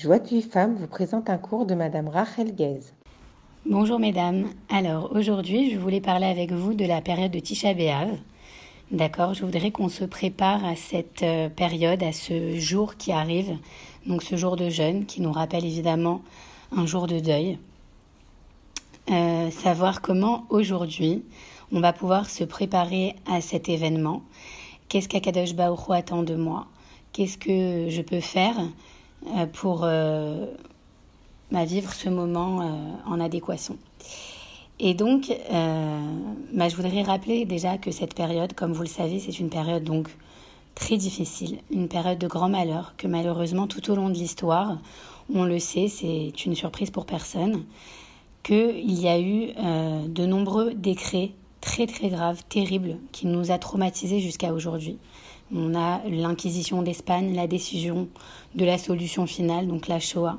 Joie de femme vous présente un cours de Madame Rachel Guez. Bonjour mesdames. Alors aujourd'hui, je voulais parler avec vous de la période de Tisha B'Av. D'accord, je voudrais qu'on se prépare à cette euh, période, à ce jour qui arrive, donc ce jour de jeûne qui nous rappelle évidemment un jour de deuil. Euh, savoir comment aujourd'hui on va pouvoir se préparer à cet événement. Qu'est-ce qu'Akadosh Baruch attend de moi? Qu'est-ce que je peux faire? Pour bah, vivre ce moment en adéquation et donc, euh, bah, je voudrais rappeler déjà que cette période, comme vous le savez, c'est une période donc très difficile, une période de grand malheur, que malheureusement tout au long de l'histoire, on le sait, c'est une surprise pour personne, qu'il y a eu euh, de nombreux décrets très très graves, terribles, qui nous a traumatisés jusqu'à aujourd'hui. On a l'Inquisition d'Espagne, la décision de la solution finale, donc la Shoah,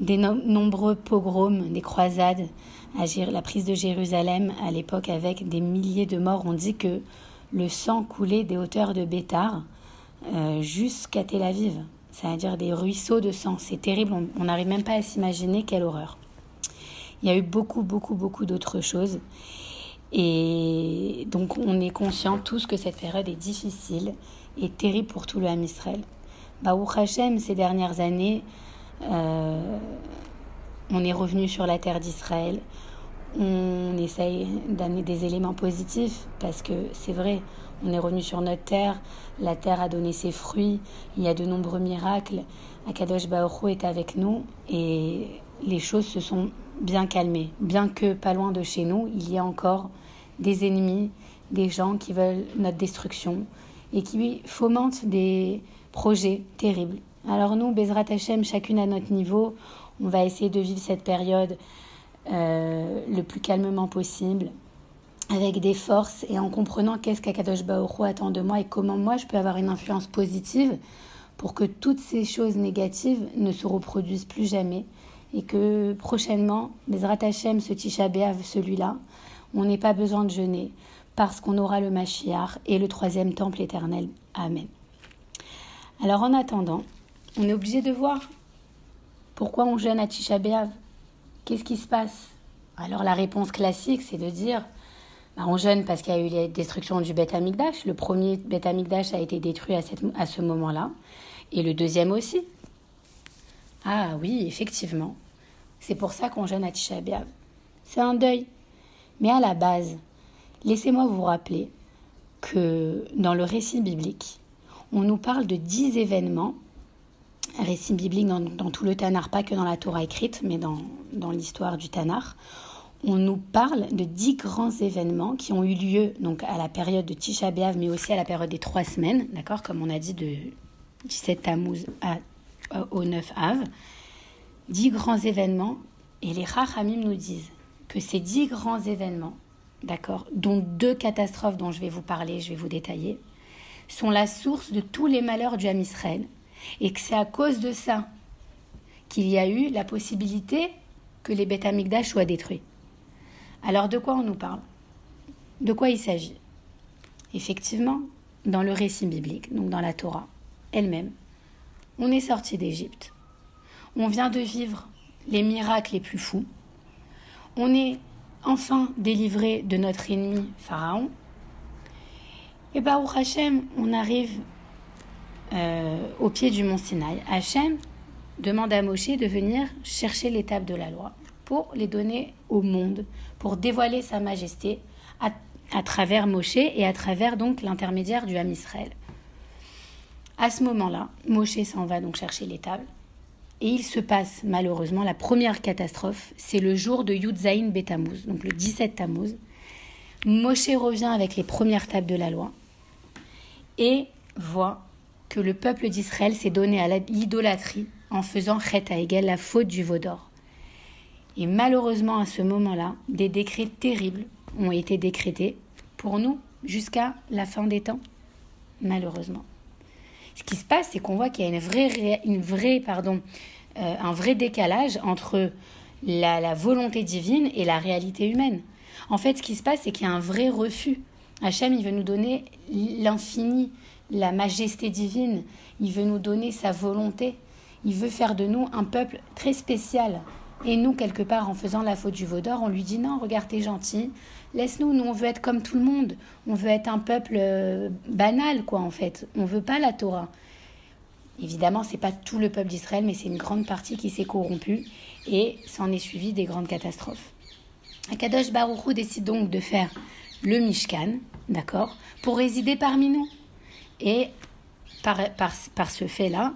des nombreux pogroms, des croisades, la prise de Jérusalem à l'époque avec des milliers de morts. On dit que le sang coulait des hauteurs de Bétar euh, jusqu'à Tel Aviv, c'est-à-dire des ruisseaux de sang. C'est terrible, on n'arrive même pas à s'imaginer quelle horreur. Il y a eu beaucoup, beaucoup, beaucoup d'autres choses. Et donc on est conscient tous que cette période est difficile et terrible pour tout le Ham Israël. Baruch Hashem, ces dernières années, euh, on est revenu sur la terre d'Israël. On essaye d'amener des éléments positifs parce que c'est vrai, on est revenu sur notre terre, la terre a donné ses fruits, il y a de nombreux miracles. Akadosh Baoru est avec nous et les choses se sont bien calmées. Bien que pas loin de chez nous, il y a encore des ennemis, des gens qui veulent notre destruction et qui fomentent des projets terribles. Alors nous, Bezrat Hashem, chacune à notre niveau, on va essayer de vivre cette période euh, le plus calmement possible, avec des forces et en comprenant qu'est-ce qu'Akadosh Baoru attend de moi et comment moi je peux avoir une influence positive pour que toutes ces choses négatives ne se reproduisent plus jamais et que prochainement, Bezrat Hashem, ce Tisha celui-là, on n'ait pas besoin de jeûner parce qu'on aura le Mashiach et le troisième temple éternel. Amen. Alors en attendant, on est obligé de voir pourquoi on jeûne à Tisha Qu'est-ce qui se passe? Alors la réponse classique, c'est de dire bah, on jeûne parce qu'il y a eu la destruction du Beth Amikdash. Le premier Beth Amikdash a été détruit à ce moment-là. Et le deuxième aussi. Ah oui, effectivement. C'est pour ça qu'on jeûne à Tisha. C'est un deuil. Mais à la base, laissez-moi vous rappeler que dans le récit biblique, on nous parle de dix événements récit biblique dans, tout le Tanar, pas que dans la Torah écrite, mais dans, l'histoire du Tanar, on nous parle de dix grands événements qui ont eu lieu donc à la période de Tisha mais aussi à la période des trois semaines, d'accord, comme on a dit de 17 Tammuz à, au 9 Av. Dix grands événements, et les Rachamim nous disent que ces dix grands événements, d'accord, dont deux catastrophes dont je vais vous parler, je vais vous détailler, sont la source de tous les malheurs du Ham et que c'est à cause de ça qu'il y a eu la possibilité que les Beth soient détruits. Alors de quoi on nous parle? De quoi il s'agit? Effectivement, dans le récit biblique, donc dans la Torah elle-même, on est sorti d'Égypte. On vient de vivre les miracles les plus fous. On est enfin délivré de notre ennemi Pharaon. Et Baruch Hashem, on arrive euh, au pied du mont Sinaï. Hachem demande à Moshe de venir chercher les de la loi pour les donner au monde, pour dévoiler sa majesté à, travers Moshe et à travers donc l'intermédiaire du Ham Israël. À ce moment-là, Moshe s'en va donc chercher les tables. Et il se passe malheureusement la première catastrophe, c'est le jour de Yudzaïn Betamuz, donc le 17 Tammuz. Moshe revient avec les premières tables de la loi et voit que le peuple d'Israël s'est donné à l'idolâtrie en faisant chet à égal la faute du veau d'or. Et malheureusement, à ce moment-là, des décrets terribles ont été décrétés pour nous jusqu'à la fin des temps, malheureusement. Ce qui se passe, c'est qu'on voit qu'il y a une vraie, une vraie, pardon, euh, un vrai décalage entre la, la, volonté divine et la réalité humaine. En fait, ce qui se passe, c'est qu'il y a un vrai refus. Hachem, il veut nous donner l'infini, la majesté divine. Il veut nous donner sa volonté. Il veut faire de nous un peuple très spécial. Et nous, quelque part, en faisant la faute du veau d'or, on lui dit non, regarde, t'es gentil, laisse-nous, nous, on veut être comme tout le monde. On veut être un peuple euh, banal, quoi, en fait. On veut pas la Torah. Évidemment, c'est pas tout le peuple d'Israël, mais c'est une grande partie qui s'est corrompue et s'en est suivi des grandes catastrophes. Akadosh Baruchou décide donc de faire le Mishkan, d'accord, pour résider parmi nous. Et par, par ce fait-là,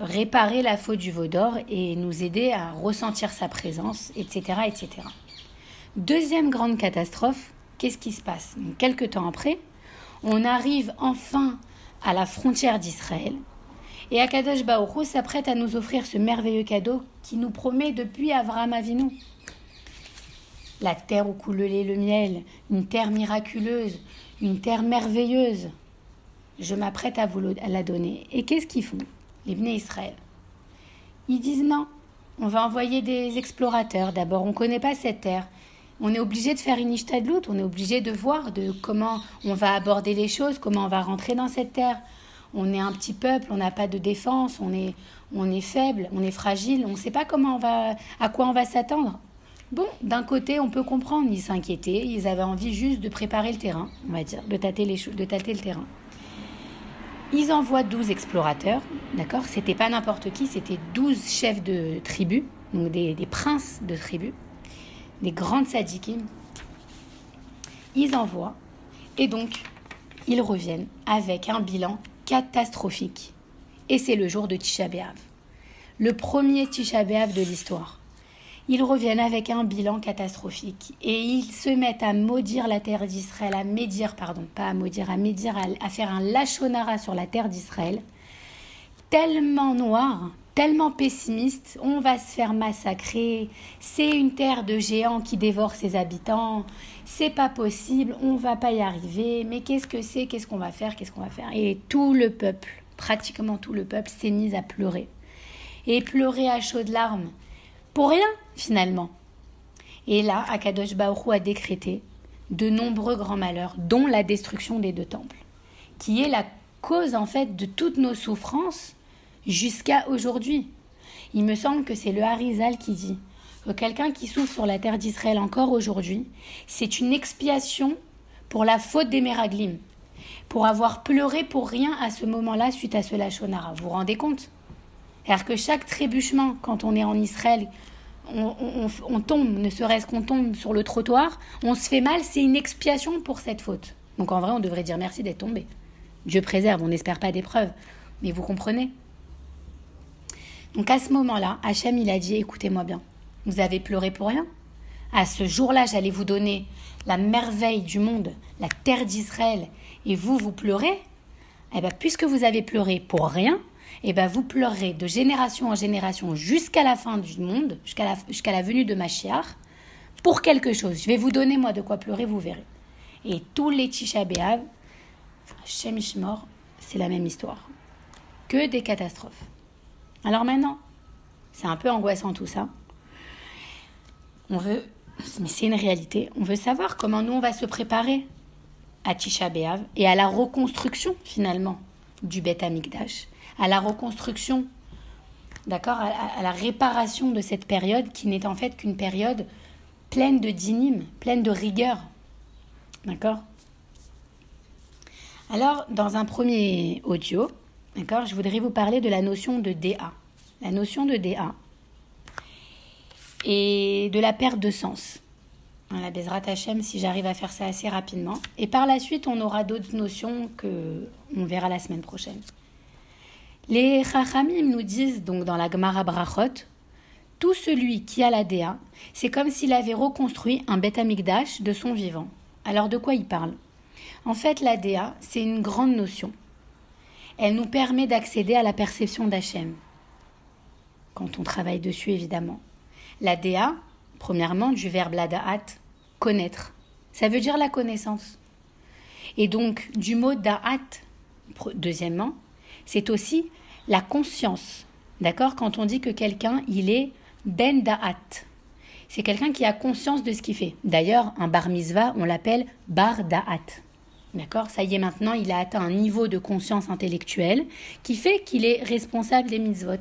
réparer la faute du veau d'or et nous aider à ressentir sa présence, etc. etc. Deuxième grande catastrophe, qu'est-ce qui se passe? Quelques temps après, on arrive enfin à la frontière d'Israël et Akadosh Baoru s'apprête à nous offrir ce merveilleux cadeau qui nous promet depuis Avraham Avinu. La terre où coule le lait le miel, une terre miraculeuse, une terre merveilleuse. Je m'apprête à vous la donner. Et qu'est-ce qu'ils font? Les Bnei Israël. Ils disent non, on va envoyer des explorateurs. D'abord, on ne connaît pas cette terre. On est obligé de faire une ishtadlout, on est obligé de voir de comment on va aborder les choses, comment on va rentrer dans cette terre. On est un petit peuple, on n'a pas de défense, on est, on est faible, on est fragile, on ne sait pas comment on va, à quoi on va s'attendre. Bon, d'un côté, on peut comprendre, ils s'inquiétaient, ils avaient envie juste de préparer le terrain, on va dire, de tâter, les, de tâter le terrain. Ils envoient 12 explorateurs, d'accord? C'était pas n'importe qui, c'était 12 chefs de tribus, donc des, princes de tribus, des grandes sadikim. Ils envoient, et donc, ils reviennent avec un bilan catastrophique. Et c'est le jour de Tisha B'Av. Le premier Tisha B'Av de l'histoire ils reviennent avec un bilan catastrophique et ils se mettent à maudire la terre d'Israël, à médire, pardon, pas à maudire, à médire, à, faire un lachonara sur la terre d'Israël, tellement noir, tellement pessimiste, on va se faire massacrer, c'est une terre de géants qui dévore ses habitants, c'est pas possible, on va pas y arriver, mais qu'est-ce que c'est, qu'est-ce qu'on va faire, qu'est-ce qu'on va faire? Et tout le peuple, pratiquement tout le peuple s'est mis à pleurer. Et pleurer à chaudes larmes. Pour rien finalement. Et là, Akadosh Baoru a décrété de nombreux grands malheurs, dont la destruction des deux temples, qui est la cause en fait de toutes nos souffrances jusqu'à aujourd'hui. Il me semble que c'est le Harizal qui dit que quelqu'un qui souffre sur la terre d'Israël encore aujourd'hui, c'est une expiation pour la faute des Meraglim, pour avoir pleuré pour rien à ce moment-là suite à ce Lachonara. Vous vous rendez compte? C'est-à-dire que chaque trébuchement, quand on est en Israël, on, tombe, ne serait-ce qu'on tombe sur le trottoir, on se fait mal, c'est une expiation pour cette faute. Donc en vrai, on devrait dire merci d'être tombé. Dieu préserve, on n'espère pas d'épreuve. Mais vous comprenez? Donc à ce moment-là, Hachem, il a dit, écoutez-moi bien, vous avez pleuré pour rien À ce jour-là, j'allais vous donner la merveille du monde, la terre d'Israël, et vous, vous pleurez Eh bien, puisque vous avez pleuré pour rien, eh ben vous pleurerez de génération en génération jusqu'à la fin du monde, jusqu'à la, jusqu'à la venue de Machiar, pour quelque chose. Je vais vous donner moi de quoi pleurer, vous verrez. Et tous les Tisha B'Av, Shemishmor, c'est la même histoire. Que des catastrophes. Alors maintenant, c'est un peu angoissant tout ça. On veut, mais c'est une réalité, on veut savoir comment nous on va se préparer à Tisha B'Av et à la reconstruction finalement du Beth Amikdash à la reconstruction, d'accord, à, la réparation de cette période qui n'est en fait qu'une période pleine de dynimes, pleine de rigueur. D'accord? Alors, dans un premier audio, d'accord, je voudrais vous parler de la notion de DA. La notion de DA et de la perte de sens. La Bezrat Hachem, si j'arrive à faire ça assez rapidement. Et par la suite, on aura d'autres notions que on verra la semaine prochaine. Les Chachamim nous disent donc dans la Gemara Brachot, tout celui qui a la Déa, c'est comme s'il avait reconstruit un Beth Amikdash de son vivant. Alors de quoi il parle? En fait, la Déa, c'est une grande notion. Elle nous permet d'accéder à la perception d'Hachem. Quand on travaille dessus, évidemment. La Déa, premièrement, du verbe ladaat, connaître. Ça veut dire la connaissance. Et donc, du mot da'at, deuxièmement, c'est aussi la conscience. D'accord? Quand on dit que quelqu'un, il est ben da'at. C'est quelqu'un qui a conscience de ce qu'il fait. D'ailleurs, un bar mitzvah, on l'appelle bar da'at. D'accord? Ça y est, maintenant, il a atteint un niveau de conscience intellectuelle qui fait qu'il est responsable des mitzvot.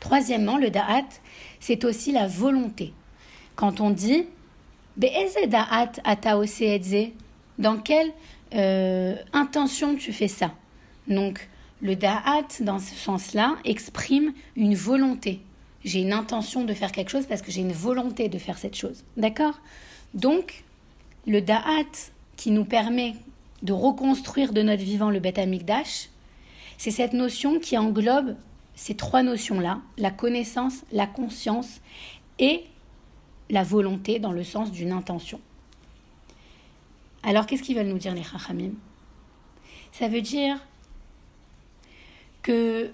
Troisièmement, le da'at, c'est aussi la volonté. Quand on dit da'at ata dans quelle euh, intention tu fais ça? Donc, le da'at, dans ce sens-là, exprime une volonté. J'ai une intention de faire quelque chose parce que j'ai une volonté de faire cette chose. D'accord? Donc, le da'at qui nous permet de reconstruire de notre vivant le Amikdash, c'est cette notion qui englobe ces trois notions-là, la connaissance, la conscience et la volonté dans le sens d'une intention. Alors qu'est-ce qu'ils veulent nous dire les Chachamim? Ça veut dire que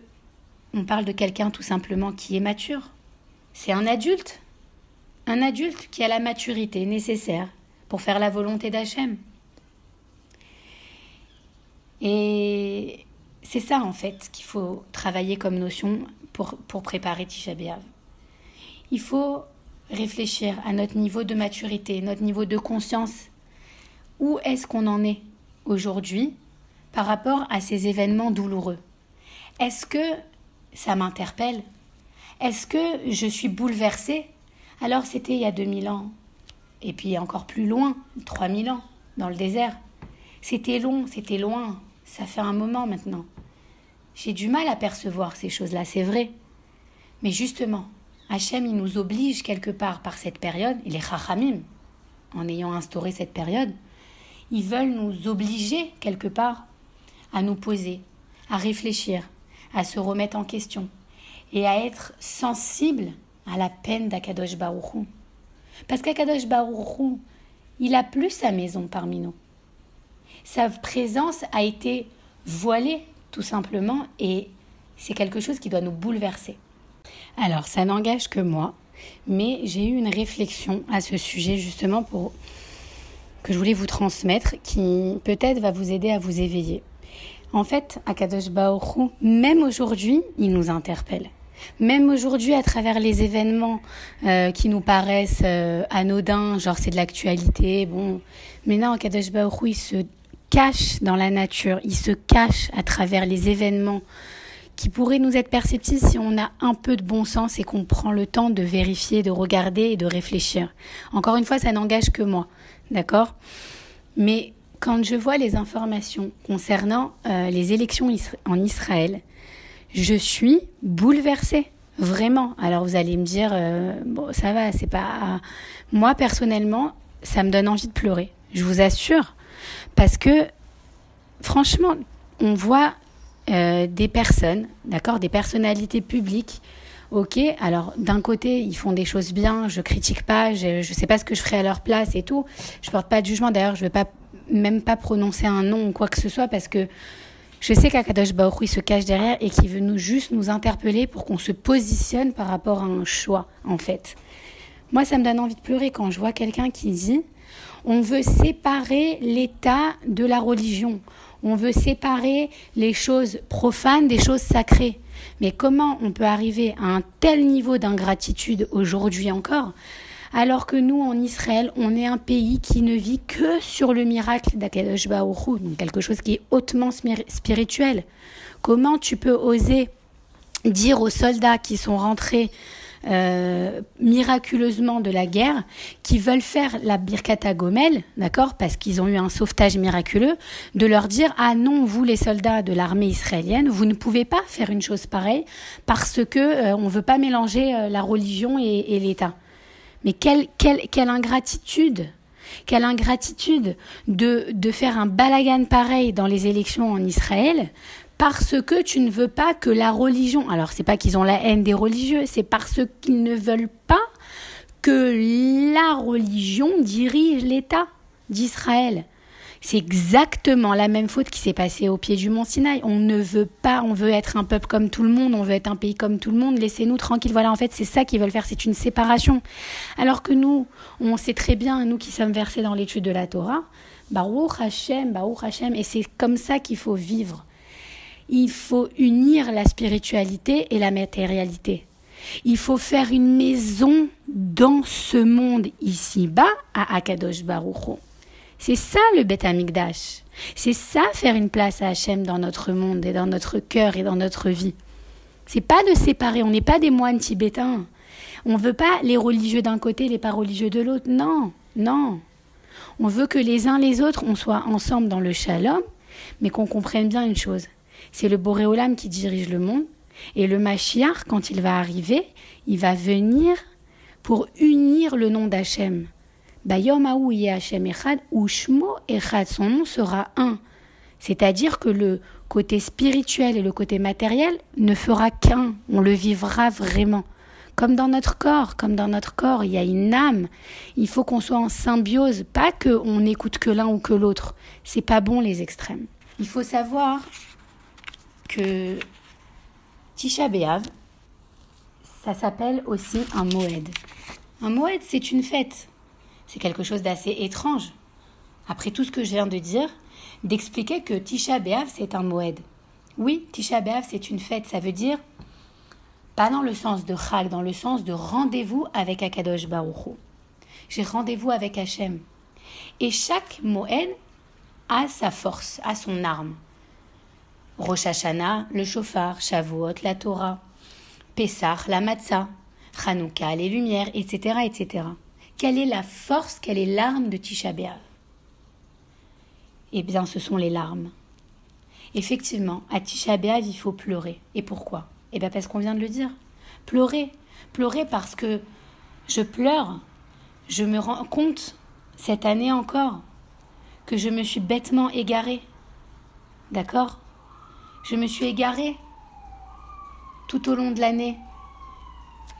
on parle de quelqu'un tout simplement qui est mature. C'est un adulte. Un adulte qui a la maturité nécessaire pour faire la volonté d'Hachem. Et c'est ça en fait qu'il faut travailler comme notion pour, pour préparer Tisha B'Av. Il faut réfléchir à notre niveau de maturité, notre niveau de conscience. Où est-ce qu'on en est aujourd'hui par rapport à ces événements douloureux? Est-ce que ça m'interpelle? Est-ce que je suis bouleversée? Alors c'était il y a 2000 ans, et puis encore plus loin, 3000 ans, dans le désert. C'était long, c'était loin, ça fait un moment maintenant. J'ai du mal à percevoir ces choses-là, c'est vrai. Mais justement, Hachem, il nous oblige quelque part par cette période, et les Chachamim, en ayant instauré cette période, ils veulent nous obliger quelque part à nous poser, à réfléchir, à se remettre en question et à être sensible à la peine d'Akadosh Baruchou. Parce qu'Akadosh Baruchou, il a plus sa maison parmi nous. Sa présence a été voilée tout simplement, et c'est quelque chose qui doit nous bouleverser. Alors, ça n'engage que moi, mais j'ai eu une réflexion à ce sujet justement pour que je voulais vous transmettre, qui peut-être va vous aider à vous éveiller. En fait, Akadosh Baoru, même aujourd'hui, il nous interpelle. Même aujourd'hui, à travers les événements euh, qui nous paraissent euh, anodins, genre c'est de l'actualité, bon, mais non, Akadosh Baoru, il se cache dans la nature, il se cache à travers les événements qui pourraient nous être perceptibles si on a un peu de bon sens et qu'on prend le temps de vérifier, de regarder et de réfléchir. Encore une fois, ça n'engage que moi, d'accord? Mais quand je vois les informations concernant euh, les élections en Israël, je suis bouleversée. Vraiment. Alors vous allez me dire, euh, bon, ça va, c'est pas. Moi personnellement, ça me donne envie de pleurer. Je vous assure. Parce que, franchement, on voit euh, des personnes, d'accord, des personnalités publiques. Ok, alors d'un côté, ils font des choses bien, je critique pas, je ne sais pas ce que je ferais à leur place et tout. Je porte pas de jugement. D'ailleurs, je ne vais pas même pas prononcer un nom ou quoi que ce soit parce que je sais qu'Akadosh Baruch se cache derrière et qu'il veut nous juste nous interpeller pour qu'on se positionne par rapport à un choix, en fait. Moi, ça me donne envie de pleurer quand je vois quelqu'un qui dit on veut séparer l'État de la religion. On veut séparer les choses profanes des choses sacrées. Mais comment on peut arriver à un tel niveau d'ingratitude aujourd'hui encore alors que nous, en Israël, on est un pays qui ne vit que sur le miracle d'Akadosh Baruch donc quelque chose qui est hautement spirituel? Comment tu peux oser dire aux soldats qui sont rentrés euh, miraculeusement de la guerre, qui veulent faire la Birkata Gomel, d'accord, parce qu'ils ont eu un sauvetage miraculeux, de leur dire ah non vous les soldats de l'armée israélienne, vous ne pouvez pas faire une chose pareille parce que euh, on veut pas mélanger euh, la religion et, et l'État. Mais quelle, quelle, quelle ingratitude quelle ingratitude de, de faire un balagan pareil dans les élections en Israël parce que tu ne veux pas que la religion, alors c'est pas qu'ils ont la haine des religieux, c'est parce qu'ils ne veulent pas que la religion dirige l'État d'Israël. C'est exactement la même faute qui s'est passée au pied du mont Sinaï. On ne veut pas, on veut être un peuple comme tout le monde, on veut être un pays comme tout le monde, laissez-nous tranquilles. Voilà, en fait, c'est ça qu'ils veulent faire, c'est une séparation. Alors que nous, on sait très bien, nous qui sommes versés dans l'étude de la Torah, Baruch Hashem, Baruch Hashem, et c'est comme ça qu'il faut vivre il faut unir la spiritualité et la matérialité. Il faut faire une maison dans ce monde ici-bas à Akadosh Baruch C'est ça le Beth C'est ça faire une place à Hachem dans notre monde et dans notre cœur et dans notre vie. C'est pas de séparer, on n'est pas des moines tibétains. On veut pas les religieux d'un côté, les pas religieux de l'autre. Non, non. On veut que les uns les autres, on soit ensemble dans le shalom, mais qu'on comprenne bien une chose. C'est le Boréolam qui dirige le monde, et le Mashiach, quand il va arriver, il va venir pour unir le nom d'Hachem. Bayom Hachem Echad, ou Shmo Echad, son nom sera un. C'est-à-dire que le côté spirituel et le côté matériel ne fera qu'un, on le vivra vraiment. Comme dans notre corps, comme dans notre corps, il y a une âme. Il faut qu'on soit en symbiose, pas qu'on n'écoute que l'un ou que l'autre. C'est pas bon les extrêmes. Il faut savoir que Tisha B'Av, ça s'appelle aussi un moed. Un moed, c'est une fête. C'est quelque chose d'assez étrange. Après tout ce que je viens de dire, d'expliquer que Tisha B'Av, c'est un moed. Oui, Tisha B'Av, c'est une fête. Ça veut dire, pas dans le sens de Chag, dans le sens de rendez-vous avec Akadosh Baruch J'ai rendez-vous avec Hachem. Et chaque moed a sa force, a son arme. Rosh Hashanah, le chauffard, Shavuot, la Torah, Pessah, la matzah, Hanouka, les lumières, etc., etc. Quelle est la force, quelle est l'arme de Tisha B'Av? Eh bien, ce sont les larmes. Effectivement, à Tisha B'Av, il faut pleurer. Et pourquoi? Eh bien, parce qu'on vient de le dire. Pleurer. Pleurer parce que je pleure. Je me rends compte, cette année encore, que je me suis bêtement égarée. D'accord? Je me suis égarée tout au long de l'année.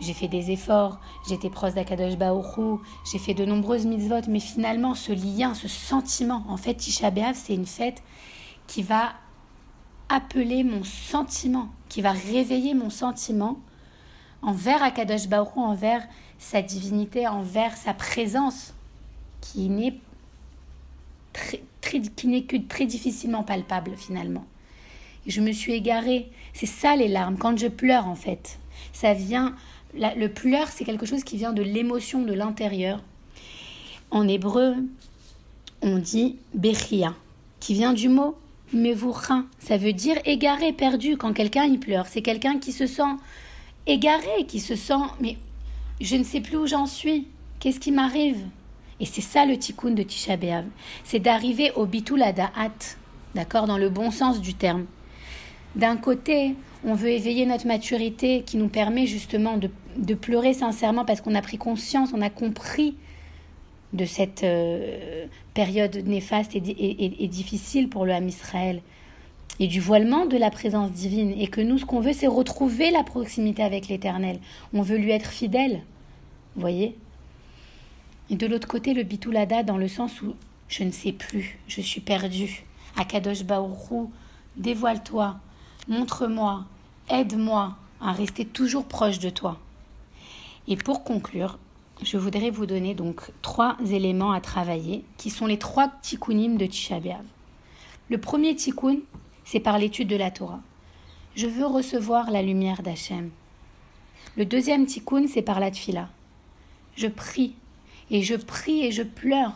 J'ai fait des efforts, j'étais proche d'Akadosh Baoru, j'ai fait de nombreuses mitzvot, mais finalement, ce lien, ce sentiment, en fait, Tisha B'Av, c'est une fête qui va appeler mon sentiment, qui va réveiller mon sentiment envers Akadosh Baoru, envers sa divinité, envers sa présence, qui n'est qui n'est que très difficilement palpable finalement je me suis égarée. C'est ça les larmes, quand je pleure en fait. Ça vient, le pleur c'est quelque chose qui vient de l'émotion de l'intérieur. En hébreu, on dit bechia, qui vient du mot mevourin. Ça veut dire égaré, perdu. Quand quelqu'un y pleure, c'est quelqu'un qui se sent égaré, qui se sent mais je ne sais plus où j'en suis. Qu'est-ce qui m'arrive? Et c'est ça le tikkun de Tisha. C'est d'arriver au bitul adaat, d'accord, dans le bon sens du terme. D'un côté, on veut éveiller notre maturité qui nous permet justement de, pleurer sincèrement parce qu'on a pris conscience, on a compris de cette euh, période néfaste et, difficile pour le Ham Israël et du voilement de la présence divine et que nous ce qu'on veut c'est retrouver la proximité avec l'Éternel. On veut lui être fidèle. Voyez Et de l'autre côté le bitoulada dans le sens où je ne sais plus, je suis perdu. Akadosh Baourou, dévoile-toi, montre-moi, aide-moi à rester toujours proche de toi. Et pour conclure, je voudrais vous donner donc trois éléments à travailler qui sont les trois tikkunim de Tisha. Le premier tikkun, c'est par l'étude de la Torah. Je veux recevoir la lumière d'Hachem. Le deuxième tikkun, c'est par la tfila. Je prie, et je prie et je pleure,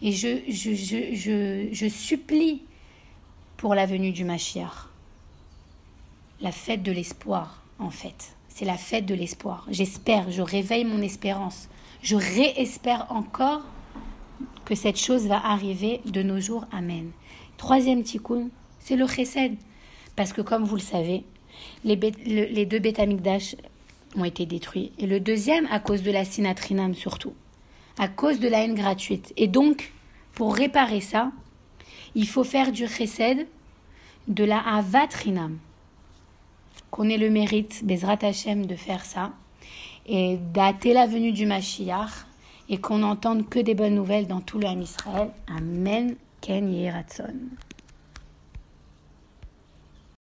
et je, je, je, je supplie pour la venue du Mashiach la fête de l'espoir, en fait. C'est la fête de l'espoir. J'espère, je réveille mon espérance. Je réespère encore que cette chose va arriver de nos jours. Amen. Troisième tikkun, c'est le chesed. Parce que comme vous le savez, les, les deux bétamigdash ont été détruits. Et le deuxième à cause de la sinatrinam surtout. À cause de la haine gratuite. Et donc, pour réparer ça, il faut faire du chesed de la avatrinam qu'on ait le mérite, Bezrat Hashem, de faire ça et dater la venue du Mashiach et qu'on n'entende que des bonnes nouvelles dans tout Ham Israël. Amen. Ken Yeratson.